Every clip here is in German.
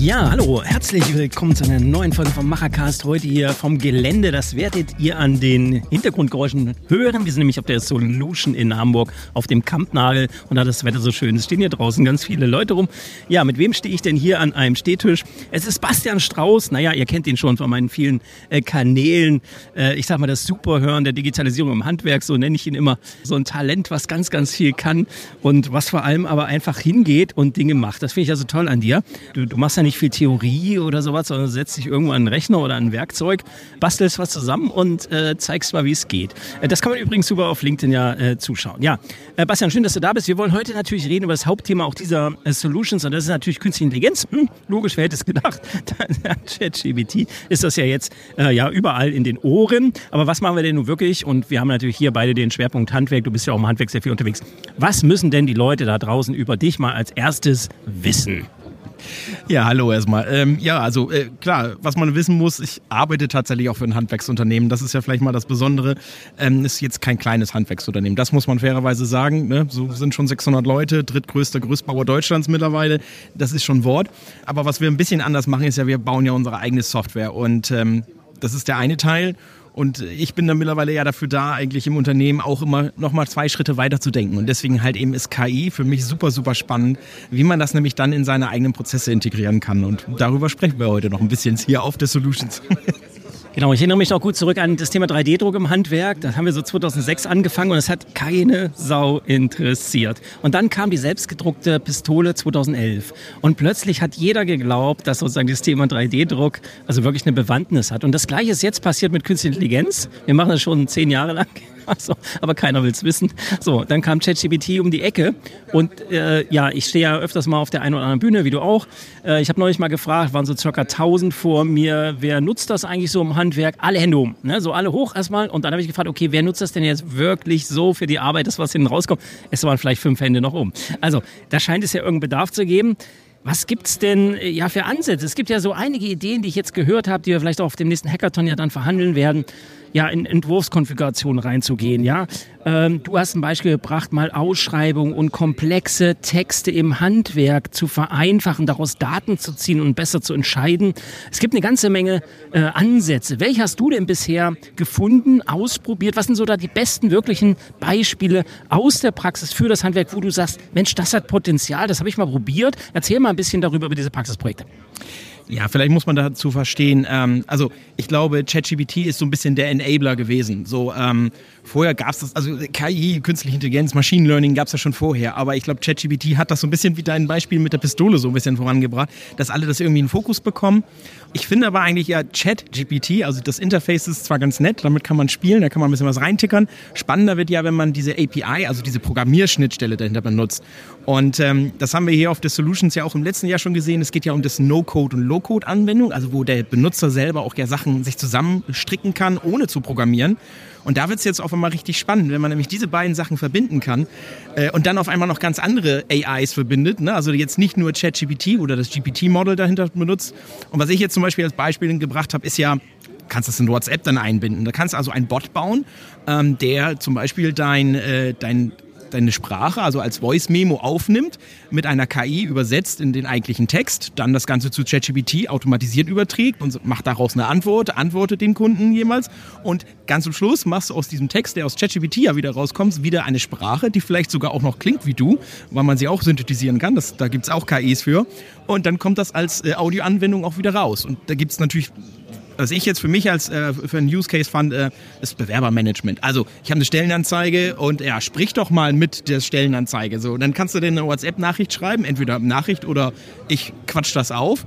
Ja, hallo, herzlich willkommen zu einer neuen Folge vom Machercast. Heute hier vom Gelände. Das werdet ihr an den Hintergrundgeräuschen hören. Wir sind nämlich auf der Solution in Hamburg auf dem Kampnagel und da das Wetter so schön ist, stehen hier draußen ganz viele Leute rum. Ja, mit wem stehe ich denn hier an einem Stehtisch? Es ist Bastian Strauß. Naja, ihr kennt ihn schon von meinen vielen äh, Kanälen. Äh, ich sag mal, das Superhören der Digitalisierung im Handwerk, so nenne ich ihn immer. So ein Talent, was ganz, ganz viel kann und was vor allem aber einfach hingeht und Dinge macht. Das finde ich also toll an dir. Du, du machst ja nicht viel Theorie oder sowas, sondern setzt dich irgendwo an einen Rechner oder ein Werkzeug, bastelst was zusammen und äh, zeigst mal, wie es geht. Äh, das kann man übrigens super auf LinkedIn ja äh, zuschauen. Ja, äh, Bastian, schön, dass du da bist. Wir wollen heute natürlich reden über das Hauptthema auch dieser äh, Solutions und das ist natürlich künstliche Intelligenz. Hm, logisch, wer hätte es gedacht? ChatGBT ist das ja jetzt äh, ja überall in den Ohren. Aber was machen wir denn nun wirklich? Und wir haben natürlich hier beide den Schwerpunkt Handwerk. Du bist ja auch im Handwerk sehr viel unterwegs. Was müssen denn die Leute da draußen über dich mal als erstes wissen? Ja, hallo erstmal. Ähm, ja, also äh, klar, was man wissen muss, ich arbeite tatsächlich auch für ein Handwerksunternehmen. Das ist ja vielleicht mal das Besondere. Ähm, ist jetzt kein kleines Handwerksunternehmen. Das muss man fairerweise sagen. Ne? So sind schon 600 Leute, drittgrößter Gerüstbauer Deutschlands mittlerweile. Das ist schon Wort. Aber was wir ein bisschen anders machen, ist ja, wir bauen ja unsere eigene Software. Und ähm, das ist der eine Teil. Und ich bin dann mittlerweile ja dafür da, eigentlich im Unternehmen auch immer noch mal zwei Schritte weiter zu denken. Und deswegen halt eben ist KI für mich super, super spannend, wie man das nämlich dann in seine eigenen Prozesse integrieren kann. Und darüber sprechen wir heute noch ein bisschen hier auf der Solutions. Genau, ich erinnere mich noch gut zurück an das Thema 3D-Druck im Handwerk. Das haben wir so 2006 angefangen und es hat keine Sau interessiert. Und dann kam die selbstgedruckte Pistole 2011. Und plötzlich hat jeder geglaubt, dass sozusagen das Thema 3D-Druck also wirklich eine Bewandtnis hat. Und das Gleiche ist jetzt passiert mit Künstlicher Intelligenz. Wir machen das schon zehn Jahre lang. Also, aber keiner will es wissen. So, dann kam ChatGPT um die Ecke und äh, ja, ich stehe ja öfters mal auf der einen oder anderen Bühne, wie du auch. Äh, ich habe neulich mal gefragt, waren so circa 1000 vor mir, wer nutzt das eigentlich so im Handwerk? Alle Hände um, ne? so alle hoch erstmal. Und dann habe ich gefragt, okay, wer nutzt das denn jetzt wirklich so für die Arbeit, das was hinten rauskommt? Es waren vielleicht fünf Hände noch um. Also, da scheint es ja irgendeinen Bedarf zu geben. Was gibt's denn äh, ja für Ansätze? Es gibt ja so einige Ideen, die ich jetzt gehört habe, die wir vielleicht auch auf dem nächsten Hackathon ja dann verhandeln werden ja, in Entwurfskonfigurationen reinzugehen. Ja? Ähm, du hast ein Beispiel gebracht, mal Ausschreibungen und komplexe Texte im Handwerk zu vereinfachen, daraus Daten zu ziehen und besser zu entscheiden. Es gibt eine ganze Menge äh, Ansätze. Welche hast du denn bisher gefunden, ausprobiert? Was sind so da die besten wirklichen Beispiele aus der Praxis für das Handwerk, wo du sagst, Mensch, das hat Potenzial, das habe ich mal probiert. Erzähl mal ein bisschen darüber, über diese Praxisprojekte. Ja, vielleicht muss man dazu verstehen, ähm, also ich glaube, ChatGPT ist so ein bisschen der Enabler gewesen. So, ähm, vorher gab es das, also KI, künstliche Intelligenz, Machine Learning gab es ja schon vorher, aber ich glaube, ChatGPT hat das so ein bisschen wie dein Beispiel mit der Pistole so ein bisschen vorangebracht, dass alle das irgendwie in Fokus bekommen. Ich finde aber eigentlich ja ChatGPT, also das Interface ist zwar ganz nett, damit kann man spielen, da kann man ein bisschen was reintickern. Spannender wird ja, wenn man diese API, also diese Programmierschnittstelle dahinter benutzt. Und ähm, das haben wir hier auf der Solutions ja auch im letzten Jahr schon gesehen. Es geht ja um das No-Code und Low-Code-Anwendung, also wo der Benutzer selber auch ja Sachen sich zusammenstricken kann, ohne zu programmieren. Und da wird es jetzt auf einmal richtig spannend, wenn man nämlich diese beiden Sachen verbinden kann äh, und dann auf einmal noch ganz andere AIs verbindet. Ne? Also jetzt nicht nur ChatGPT oder das GPT-Model dahinter benutzt. Und was ich jetzt zum Beispiel als Beispiel gebracht habe, ist ja, kannst das in WhatsApp dann einbinden. Da kannst du also einen Bot bauen, ähm, der zum Beispiel dein, äh, dein deine Sprache, also als Voice-Memo aufnimmt, mit einer KI übersetzt in den eigentlichen Text, dann das Ganze zu ChatGPT automatisiert überträgt und macht daraus eine Antwort, antwortet den Kunden jemals. Und ganz zum Schluss machst du aus diesem Text, der aus ChatGPT ja wieder rauskommt, wieder eine Sprache, die vielleicht sogar auch noch klingt wie du, weil man sie auch synthetisieren kann, das, da gibt es auch KIs für. Und dann kommt das als äh, Audioanwendung auch wieder raus. Und da gibt es natürlich was ich jetzt für mich als äh, für einen Use Case fand, äh, ist Bewerbermanagement. Also ich habe eine Stellenanzeige und ja, sprich doch mal mit der Stellenanzeige. So, dann kannst du dir eine WhatsApp-Nachricht schreiben, entweder Nachricht oder ich quatsch das auf.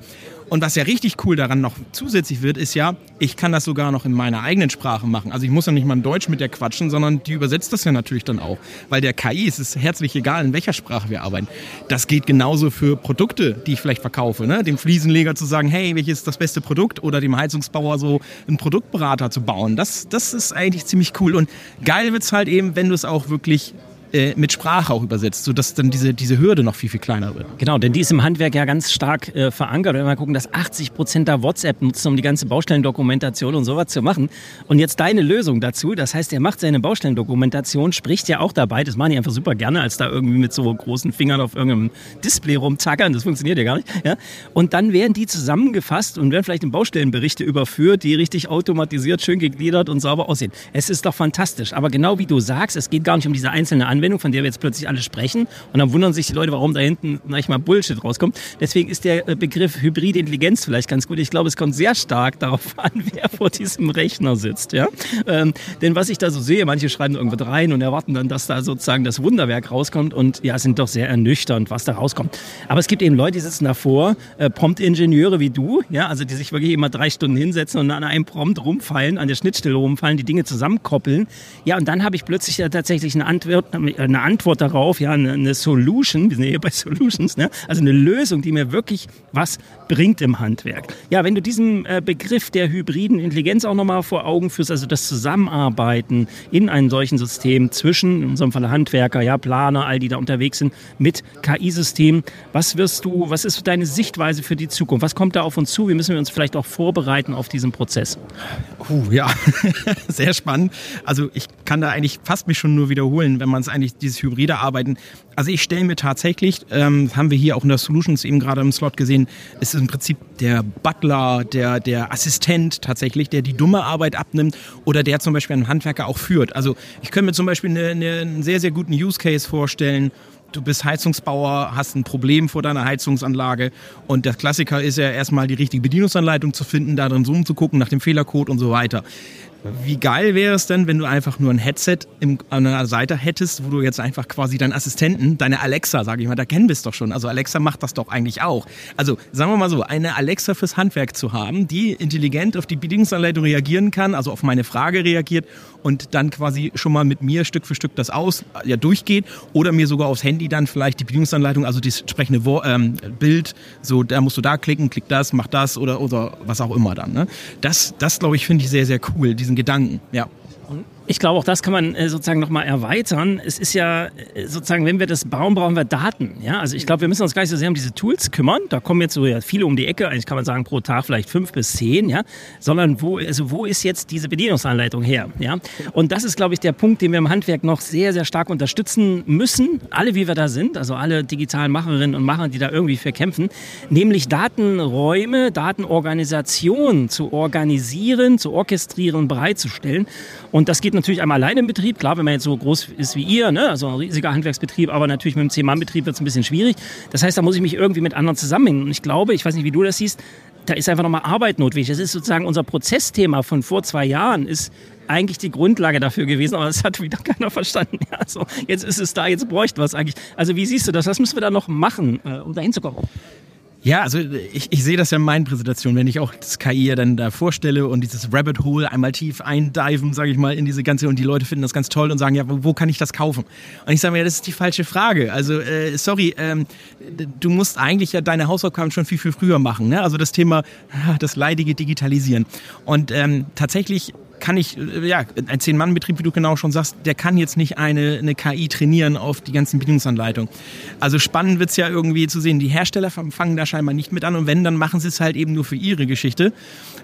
Und was ja richtig cool daran noch zusätzlich wird, ist ja, ich kann das sogar noch in meiner eigenen Sprache machen. Also ich muss ja nicht mal in Deutsch mit der quatschen, sondern die übersetzt das ja natürlich dann auch. Weil der KI ist es herzlich egal, in welcher Sprache wir arbeiten. Das geht genauso für Produkte, die ich vielleicht verkaufe. Ne? Dem Fliesenleger zu sagen, hey, welches ist das beste Produkt? Oder dem Heizungsbauer so einen Produktberater zu bauen. Das, das ist eigentlich ziemlich cool. Und geil wird es halt eben, wenn du es auch wirklich äh, mit Sprache auch übersetzt, sodass dann diese, diese Hürde noch viel, viel kleiner wird. Genau, denn die ist im Handwerk ja ganz stark äh, verankert. Wenn wir gucken, dass 80 Prozent da WhatsApp nutzen, um die ganze Baustellendokumentation und sowas zu machen. Und jetzt deine Lösung dazu, das heißt, er macht seine Baustellendokumentation, spricht ja auch dabei, das machen die einfach super gerne, als da irgendwie mit so großen Fingern auf irgendeinem Display rumzackern, das funktioniert ja gar nicht. Ja? Und dann werden die zusammengefasst und werden vielleicht in Baustellenberichte überführt, die richtig automatisiert, schön gegliedert und sauber aussehen. Es ist doch fantastisch. Aber genau wie du sagst, es geht gar nicht um diese einzelne Anwendung, von der wir jetzt plötzlich alle sprechen. Und dann wundern sich die Leute, warum da hinten manchmal Bullshit rauskommt. Deswegen ist der äh, Begriff hybride Intelligenz vielleicht ganz gut. Ich glaube, es kommt sehr stark darauf an, wer vor diesem Rechner sitzt. Ja? Ähm, denn was ich da so sehe, manche schreiben irgendwas rein und erwarten dann, dass da sozusagen das Wunderwerk rauskommt und ja, sind doch sehr ernüchternd, was da rauskommt. Aber es gibt eben Leute, die sitzen davor, äh, Prompt-Ingenieure wie du, ja, also die sich wirklich immer drei Stunden hinsetzen und an einem Prompt rumfallen, an der Schnittstelle rumfallen, die Dinge zusammenkoppeln. Ja, und dann habe ich plötzlich tatsächlich eine Antwort, eine Antwort darauf, ja, eine, eine Solution, wir sind ja hier bei Solutions, ne? also eine Lösung, die mir wirklich was bringt im Handwerk. Ja, wenn du diesen äh, Begriff der hybriden Intelligenz auch nochmal vor Augen führst, also das Zusammenarbeiten in einem solchen System zwischen, in unserem Fall Handwerker, ja, Planer, all die da unterwegs sind, mit KI-Systemen, was wirst du, was ist deine Sichtweise für die Zukunft? Was kommt da auf uns zu? Wie müssen wir uns vielleicht auch vorbereiten auf diesen Prozess? Uh, ja, sehr spannend. Also ich kann da eigentlich fast mich schon nur wiederholen, wenn man es eigentlich dieses hybride Arbeiten. Also ich stelle mir tatsächlich, ähm, haben wir hier auch in der Solutions eben gerade im Slot gesehen, ist im Prinzip der Butler, der, der Assistent tatsächlich, der die dumme Arbeit abnimmt oder der zum Beispiel einen Handwerker auch führt. Also ich könnte mir zum Beispiel eine, eine, einen sehr, sehr guten Use Case vorstellen, du bist Heizungsbauer, hast ein Problem vor deiner Heizungsanlage und der Klassiker ist ja erstmal die richtige Bedienungsanleitung zu finden, da drin zoom zu gucken nach dem Fehlercode und so weiter. Wie geil wäre es denn, wenn du einfach nur ein Headset im, an einer Seite hättest, wo du jetzt einfach quasi deinen Assistenten, deine Alexa, sage ich mal, da kennen wir es doch schon. Also Alexa macht das doch eigentlich auch. Also sagen wir mal so, eine Alexa fürs Handwerk zu haben, die intelligent auf die Bedienungsanleitung reagieren kann, also auf meine Frage reagiert und dann quasi schon mal mit mir Stück für Stück das aus, ja, durchgeht oder mir sogar aufs Handy dann vielleicht die Bedienungsanleitung, also das entsprechende Wo ähm, Bild, so da musst du da klicken, klick das, mach das oder, oder was auch immer dann. Ne? Das, das glaube ich, finde ich sehr, sehr cool, diesen Gedanken, ja. Ich glaube, auch das kann man äh, sozusagen nochmal erweitern. Es ist ja äh, sozusagen, wenn wir das bauen, brauchen wir Daten. Ja? Also ich glaube, wir müssen uns gar nicht so sehr um diese Tools kümmern. Da kommen jetzt so ja viele um die Ecke. Eigentlich kann man sagen, pro Tag vielleicht fünf bis zehn. Ja? Sondern wo, also wo ist jetzt diese Bedienungsanleitung her? Ja? Und das ist, glaube ich, der Punkt, den wir im Handwerk noch sehr, sehr stark unterstützen müssen. Alle, wie wir da sind, also alle digitalen Macherinnen und Macher, die da irgendwie für kämpfen. Nämlich Datenräume, Datenorganisationen zu organisieren, zu orchestrieren, bereitzustellen. Und das geht natürlich einmal allein im Betrieb. Klar, wenn man jetzt so groß ist wie ihr, ne? also ein riesiger Handwerksbetrieb, aber natürlich mit einem Zehn-Mann-Betrieb wird es ein bisschen schwierig. Das heißt, da muss ich mich irgendwie mit anderen zusammenhängen. Und ich glaube, ich weiß nicht, wie du das siehst, da ist einfach nochmal Arbeit notwendig. Das ist sozusagen unser Prozessthema von vor zwei Jahren, ist eigentlich die Grundlage dafür gewesen, aber das hat wieder keiner verstanden. Ja, so, jetzt ist es da, jetzt bräuchte was eigentlich. Also wie siehst du das? Was müssen wir da noch machen, äh, um da hinzukommen? Ja, also ich, ich sehe das ja in meinen Präsentationen, wenn ich auch das KI ja dann da vorstelle und dieses Rabbit Hole einmal tief eindiven, sage ich mal, in diese ganze und die Leute finden das ganz toll und sagen, ja, wo, wo kann ich das kaufen? Und ich sage mir, ja, das ist die falsche Frage. Also äh, sorry, ähm, du musst eigentlich ja deine Hausaufgaben schon viel, viel früher machen. Ne? Also das Thema, das leidige Digitalisieren. Und ähm, tatsächlich kann ich, äh, ja, ein Zehn-Mann-Betrieb, wie du genau schon sagst, der kann jetzt nicht eine, eine KI trainieren auf die ganzen Bedienungsanleitungen. Also spannend wird's ja irgendwie zu sehen. Die Hersteller fangen da scheinbar nicht mit an und wenn, dann machen sie es halt eben nur für ihre Geschichte.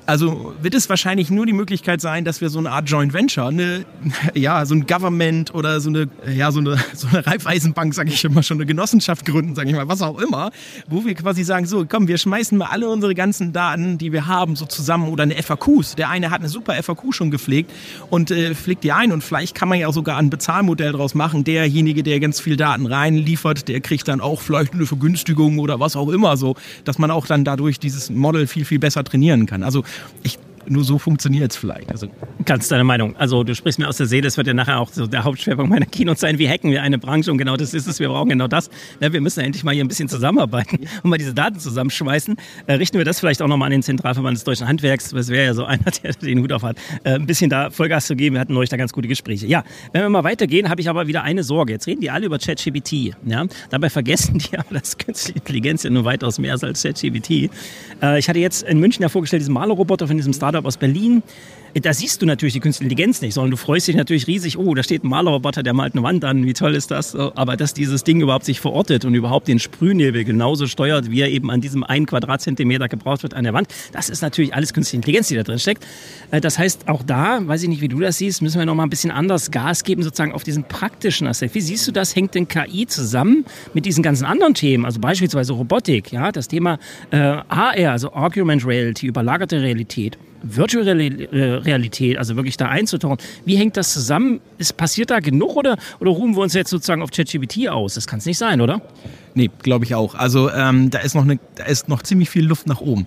Also wird es wahrscheinlich nur die Möglichkeit sein, dass wir so eine Art Joint Venture, eine, ja, so ein Government oder so eine, ja, so eine, so eine Reifeisenbank, sage ich immer, schon eine Genossenschaft gründen, sage ich mal, was auch immer, wo wir quasi sagen, so, komm, wir schmeißen mal alle unsere ganzen Daten, die wir haben, so zusammen oder eine FAQs. Der eine hat eine super FAQ schon gepflegt und äh, pflegt die ein und vielleicht kann man ja sogar ein Bezahlmodell draus machen. Derjenige, der ganz viel Daten reinliefert, der kriegt dann auch vielleicht eine Vergünstigung oder was auch immer so, dass man auch dann dadurch dieses Model viel, viel besser trainieren kann. Also ich nur so funktioniert es vielleicht. Also Ganz deine Meinung. Also du sprichst mir aus der Seele, das wird ja nachher auch so der Hauptschwerpunkt meiner Keynote sein. Wie hacken wir eine Branche? Und genau das ist es. Wir brauchen genau das. Ja, wir müssen endlich mal hier ein bisschen zusammenarbeiten und mal diese Daten zusammenschmeißen. Äh, richten wir das vielleicht auch nochmal an den Zentralverband des Deutschen Handwerks. Das wäre ja so einer, der den Hut auf hat. Äh, ein bisschen da Vollgas zu geben. Wir hatten neulich da ganz gute Gespräche. Ja, wenn wir mal weitergehen, habe ich aber wieder eine Sorge. Jetzt reden die alle über ChatGPT. Ja? Dabei vergessen die aber, dass künstliche Intelligenz ja nur weitaus mehr ist als ChatGPT. Äh, ich hatte jetzt in München ja vorgestellt diesen Malerroboter von diesem Startup aus Berlin. Da siehst du natürlich die künstliche Intelligenz nicht, sondern du freust dich natürlich riesig, oh, da steht ein Malerroboter, der malt eine Wand an, wie toll ist das? Aber dass dieses Ding überhaupt sich verortet und überhaupt den Sprühnebel genauso steuert, wie er eben an diesem einen Quadratzentimeter gebraucht wird an der Wand, das ist natürlich alles künstliche Intelligenz, die da drin steckt. Äh, das heißt, auch da, weiß ich nicht, wie du das siehst, müssen wir noch mal ein bisschen anders Gas geben, sozusagen auf diesen praktischen Aspekt. Wie siehst du das? Hängt denn KI zusammen mit diesen ganzen anderen Themen, also beispielsweise Robotik, ja, das Thema äh, AR, also Augmented Reality, überlagerte Realität? virtuelle äh, Realität, also wirklich da einzutauchen. Wie hängt das zusammen? Ist passiert da genug oder, oder ruhen wir uns jetzt sozusagen auf ChatGPT aus? Das kann es nicht sein, oder? Nee, glaube ich auch. Also ähm, da ist noch eine, da ist noch ziemlich viel Luft nach oben.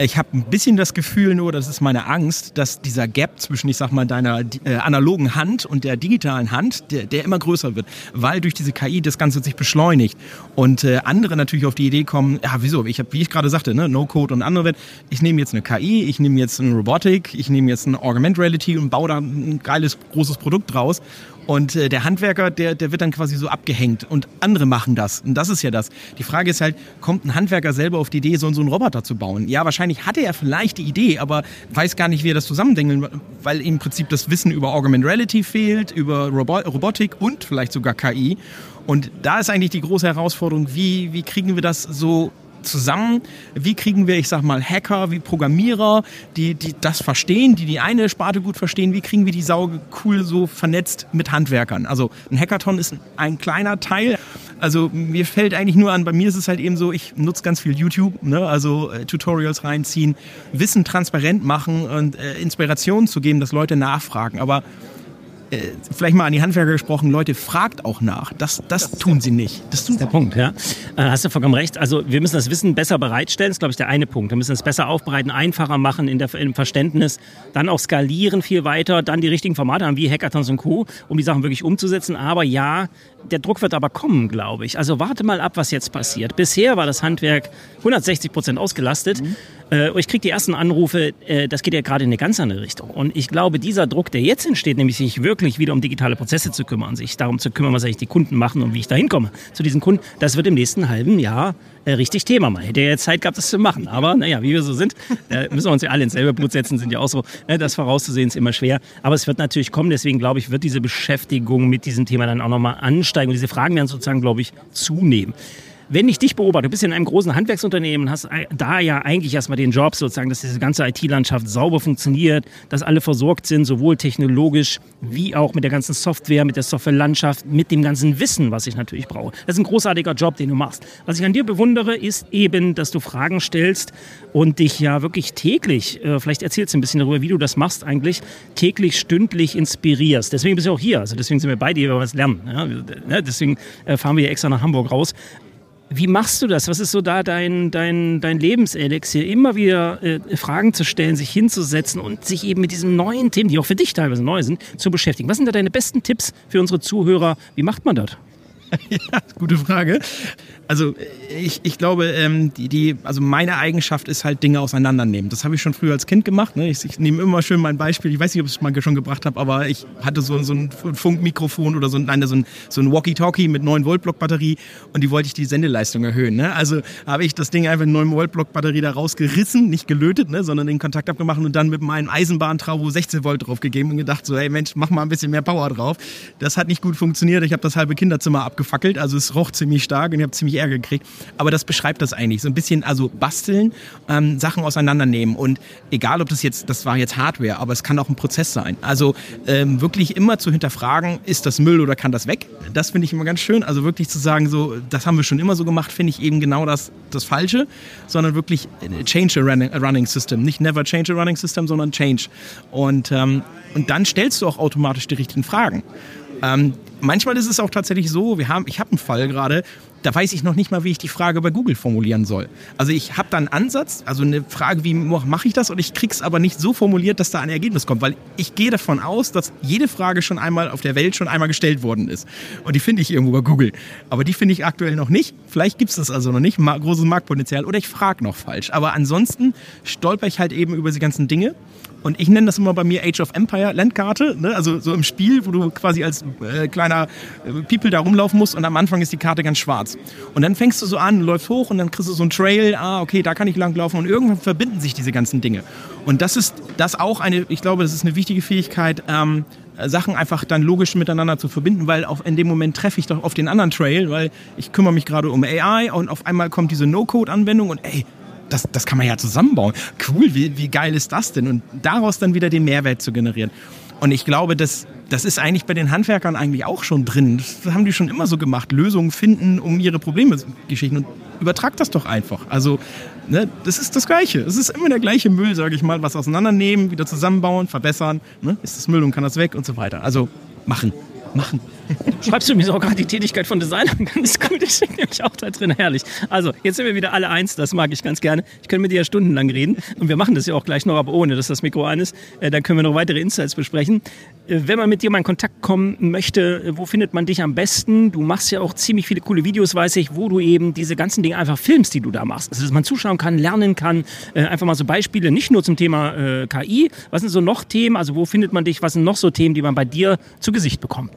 Ich habe ein bisschen das Gefühl nur, das ist meine Angst, dass dieser Gap zwischen, ich sag mal, deiner äh, analogen Hand und der digitalen Hand, der, der immer größer wird, weil durch diese KI das Ganze sich beschleunigt und äh, andere natürlich auf die Idee kommen, ja, wieso? Ich habe, wie ich gerade sagte, ne, No-Code und andere, ich nehme jetzt eine KI, ich nehme jetzt eine Robotik, ich nehme jetzt eine Augmented Reality und baue da ein geiles, großes Produkt draus und äh, der Handwerker, der, der wird dann quasi so abgehängt und andere machen das. Und das ist ja das. Die Frage ist halt, kommt ein Handwerker selber auf die Idee, so, so einen Roboter zu bauen? Ja, wahrscheinlich hatte er vielleicht die Idee, aber weiß gar nicht, wie er das zusammendengeln, weil im Prinzip das Wissen über Augmented Reality fehlt, über Robo Robotik und vielleicht sogar KI. Und da ist eigentlich die große Herausforderung, wie, wie kriegen wir das so zusammen? Wie kriegen wir, ich sag mal, Hacker, wie Programmierer, die, die das verstehen, die die eine Sparte gut verstehen, wie kriegen wir die Sau cool so vernetzt mit Handwerkern? Also ein Hackathon ist ein kleiner Teil. Also mir fällt eigentlich nur an, bei mir ist es halt eben so, ich nutze ganz viel YouTube, ne? also äh, Tutorials reinziehen, Wissen transparent machen und äh, Inspiration zu geben, dass Leute nachfragen. Aber äh, vielleicht mal an die Handwerker gesprochen, Leute, fragt auch nach. Das, das tun sie nicht. Das, das ist der Punkt, ja. Äh, hast du vollkommen recht. Also wir müssen das Wissen besser bereitstellen, das ist, glaube ich, der eine Punkt. Wir müssen es besser aufbereiten, einfacher machen in der, im Verständnis, dann auch skalieren viel weiter, dann die richtigen Formate haben, wie Hackathons und Co., um die Sachen wirklich umzusetzen. Aber ja, der Druck wird aber kommen, glaube ich. Also warte mal ab, was jetzt passiert. Bisher war das Handwerk 160 Prozent ausgelastet. Mhm. Äh, ich kriege die ersten Anrufe, äh, das geht ja gerade in eine ganz andere Richtung. Und ich glaube, dieser Druck, der jetzt entsteht, nämlich sich wirklich wieder um digitale Prozesse zu kümmern, sich darum zu kümmern, was eigentlich die Kunden machen und wie ich da hinkomme zu diesen Kunden, das wird im nächsten halben Jahr äh, richtig Thema. Man hätte ja Zeit gehabt, das zu machen. Aber naja, wie wir so sind, müssen wir uns ja alle ins selbe Boot setzen, sind ja auch so. Ne, das vorauszusehen ist immer schwer. Aber es wird natürlich kommen. Deswegen glaube ich, wird diese Beschäftigung mit diesem Thema dann auch nochmal ansteigen. Und diese Fragen werden sozusagen, glaube ich, zunehmen wenn ich dich beobachte, du bist in einem großen Handwerksunternehmen, hast da ja eigentlich erstmal den Job sozusagen, dass diese ganze IT-Landschaft sauber funktioniert, dass alle versorgt sind, sowohl technologisch wie auch mit der ganzen Software, mit der Softwarelandschaft, mit dem ganzen Wissen, was ich natürlich brauche. Das ist ein großartiger Job, den du machst. Was ich an dir bewundere, ist eben, dass du Fragen stellst und dich ja wirklich täglich, äh, vielleicht erzählst du ein bisschen darüber, wie du das machst eigentlich, täglich, stündlich inspirierst. Deswegen bist du auch hier. Also deswegen sind wir beide hier, weil wir was lernen. Ja? Ne, deswegen äh, fahren wir extra nach Hamburg raus. Wie machst du das? Was ist so da dein, dein, dein Lebenselixier? Immer wieder äh, Fragen zu stellen, sich hinzusetzen und sich eben mit diesen neuen Themen, die auch für dich teilweise neu sind, zu beschäftigen. Was sind da deine besten Tipps für unsere Zuhörer? Wie macht man das? ja, gute Frage. Also ich, ich glaube, ähm, die, die, also meine Eigenschaft ist halt Dinge auseinandernehmen. Das habe ich schon früher als Kind gemacht. Ne? Ich, ich nehme immer schön mein Beispiel. Ich weiß nicht, ob ich es mal schon gebracht habe, aber ich hatte so, so ein Funkmikrofon oder so, nein, so ein, so ein Walkie-Talkie mit 9 Volt Block Batterie und die wollte ich die Sendeleistung erhöhen. Ne? Also habe ich das Ding einfach in 9 Volt Block Batterie da rausgerissen, nicht gelötet, ne? sondern den Kontakt abgemacht und dann mit meinem Eisenbahntravo 16 Volt drauf gegeben und gedacht so, hey Mensch, mach mal ein bisschen mehr Power drauf. Das hat nicht gut funktioniert. Ich habe das halbe Kinderzimmer abgefackelt, also es roch ziemlich stark und ich habe ziemlich Ärger gekriegt. Aber das beschreibt das eigentlich. So ein bisschen, also basteln, ähm, Sachen auseinandernehmen. Und egal, ob das jetzt, das war jetzt Hardware, aber es kann auch ein Prozess sein. Also ähm, wirklich immer zu hinterfragen, ist das Müll oder kann das weg? Das finde ich immer ganz schön. Also wirklich zu sagen, so, das haben wir schon immer so gemacht, finde ich eben genau das, das Falsche, sondern wirklich äh, change a running, a running system. Nicht never change a running system, sondern change. Und, ähm, und dann stellst du auch automatisch die richtigen Fragen. Ähm, manchmal ist es auch tatsächlich so, wir haben, ich habe einen Fall gerade, da weiß ich noch nicht mal, wie ich die Frage bei Google formulieren soll. Also ich habe da einen Ansatz, also eine Frage, wie mache ich das? Und ich krieg's aber nicht so formuliert, dass da ein Ergebnis kommt, weil ich gehe davon aus, dass jede Frage schon einmal auf der Welt schon einmal gestellt worden ist. Und die finde ich irgendwo bei Google. Aber die finde ich aktuell noch nicht. Vielleicht gibt's das also noch nicht, großes Marktpotenzial. Oder ich frage noch falsch. Aber ansonsten stolper ich halt eben über die ganzen Dinge Und ich nenne das immer bei mir Age of Empire Landkarte, ne? also so im Spiel, wo du quasi als äh, kleiner äh, People da rumlaufen musst und am Anfang ist die Karte ganz schwarz. Und dann fängst du so an, läufst hoch und dann kriegst du so einen Trail, ah, okay, da kann ich langlaufen und irgendwann verbinden sich diese ganzen Dinge. Und das ist das auch eine, ich glaube, das ist eine wichtige Fähigkeit, ähm, Sachen einfach dann logisch miteinander zu verbinden, weil auf, in dem Moment treffe ich doch auf den anderen Trail, weil ich kümmere mich gerade um AI und auf einmal kommt diese No-Code-Anwendung und ey, das, das kann man ja zusammenbauen. Cool, wie, wie geil ist das denn? Und daraus dann wieder den Mehrwert zu generieren. Und ich glaube, das, das ist eigentlich bei den Handwerkern eigentlich auch schon drin. Das haben die schon immer so gemacht. Lösungen finden, um ihre Probleme Geschichten. Und übertrag das doch einfach. Also, ne, das ist das Gleiche. Es ist immer der gleiche Müll, sage ich mal. Was auseinandernehmen, wieder zusammenbauen, verbessern. Ne? Ist das Müll und kann das weg und so weiter. Also, machen machen. Schreibst du mir gerade die Tätigkeit von Designern ganz gut? Ich bin nämlich auch da drin, herrlich. Also, jetzt sind wir wieder alle eins, das mag ich ganz gerne. Ich könnte mit dir ja stundenlang reden und wir machen das ja auch gleich noch, aber ohne, dass das Mikro an ist. Äh, dann können wir noch weitere Insights besprechen. Äh, wenn man mit dir mal in Kontakt kommen möchte, äh, wo findet man dich am besten? Du machst ja auch ziemlich viele coole Videos, weiß ich, wo du eben diese ganzen Dinge einfach filmst, die du da machst. Also, dass man zuschauen kann, lernen kann. Einfach mal so Beispiele, nicht nur zum Thema KI. Was sind so noch Themen? Also, wo findet man dich? Was sind noch so Themen, die man bei dir zu Gesicht bekommt?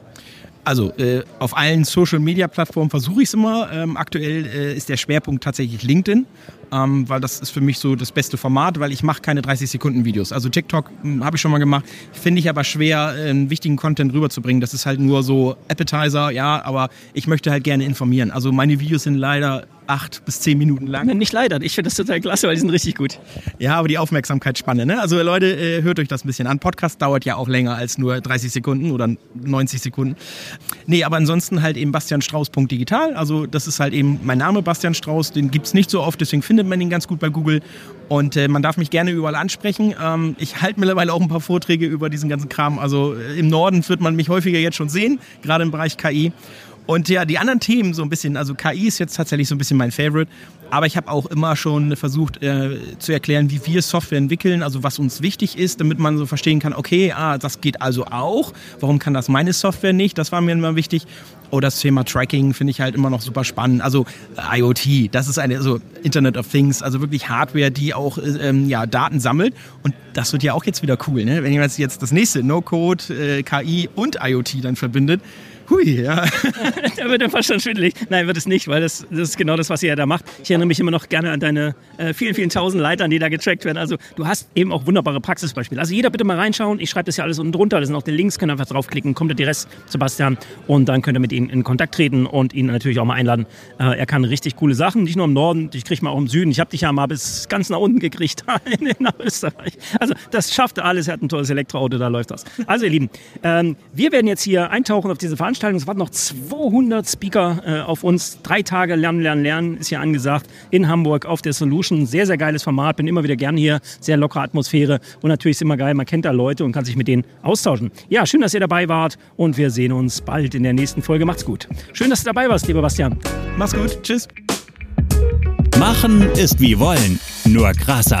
Also äh, auf allen Social-Media-Plattformen versuche ich es immer. Ähm, aktuell äh, ist der Schwerpunkt tatsächlich LinkedIn, ähm, weil das ist für mich so das beste Format, weil ich mache keine 30-Sekunden-Videos. Also TikTok hm, habe ich schon mal gemacht, finde ich aber schwer, äh, wichtigen Content rüberzubringen. Das ist halt nur so Appetizer, ja, aber ich möchte halt gerne informieren. Also meine Videos sind leider acht bis zehn Minuten lang. Nicht leider, ich finde das total klasse, weil die sind richtig gut. Ja, aber die Aufmerksamkeitsspanne, ne? Also Leute, äh, hört euch das ein bisschen an. Podcast dauert ja auch länger als nur 30 Sekunden oder 90 Sekunden. Nee, aber ansonsten halt eben bastianstrauß.digital. Also das ist halt eben mein Name, Bastian Strauß. Den gibt es nicht so oft, deswegen findet man ihn ganz gut bei Google. Und äh, man darf mich gerne überall ansprechen. Ähm, ich halte mittlerweile auch ein paar Vorträge über diesen ganzen Kram. Also äh, im Norden wird man mich häufiger jetzt schon sehen, gerade im Bereich KI. Und ja, die anderen Themen so ein bisschen, also KI ist jetzt tatsächlich so ein bisschen mein Favorite, aber ich habe auch immer schon versucht äh, zu erklären, wie wir Software entwickeln, also was uns wichtig ist, damit man so verstehen kann, okay, ah, das geht also auch, warum kann das meine Software nicht, das war mir immer wichtig. Oh, das Thema Tracking finde ich halt immer noch super spannend. Also äh, IoT, das ist eine, also Internet of Things, also wirklich Hardware, die auch äh, ähm, ja, Daten sammelt. Und das wird ja auch jetzt wieder cool, ne? wenn jemand jetzt das nächste No-Code, äh, KI und IoT dann verbindet Hui, ja. da wird der Verstand schwindelig. Nein, wird es nicht, weil das, das ist genau das, was ihr da macht. Ich erinnere mich immer noch gerne an deine äh, vielen, vielen tausend Leitern, die da getrackt werden. Also du hast eben auch wunderbare Praxisbeispiele. Also jeder bitte mal reinschauen. Ich schreibe das ja alles unten drunter. Das sind auch die Links, könnt ihr einfach draufklicken, kommt der direkt Sebastian und dann könnt ihr mit ihm in Kontakt treten und ihn natürlich auch mal einladen. Äh, er kann richtig coole Sachen, nicht nur im Norden, ich kriege mal auch im Süden. Ich habe dich ja mal bis ganz nach unten gekriegt nach Österreich. Also das schafft er alles. Er hat ein tolles Elektroauto, da läuft das. Also ihr Lieben, ähm, wir werden jetzt hier eintauchen auf diese Veranstaltung. Veranstaltung. Es warten noch 200 Speaker äh, auf uns. Drei Tage Lernen, Lernen, Lernen ist hier angesagt in Hamburg auf der Solution. Sehr, sehr geiles Format. Bin immer wieder gern hier. Sehr lockere Atmosphäre. Und natürlich ist immer geil, man kennt da Leute und kann sich mit denen austauschen. Ja, schön, dass ihr dabei wart. Und wir sehen uns bald in der nächsten Folge. Macht's gut. Schön, dass du dabei warst, lieber Bastian. Mach's gut. Tschüss. Machen ist wie wollen, nur krasser.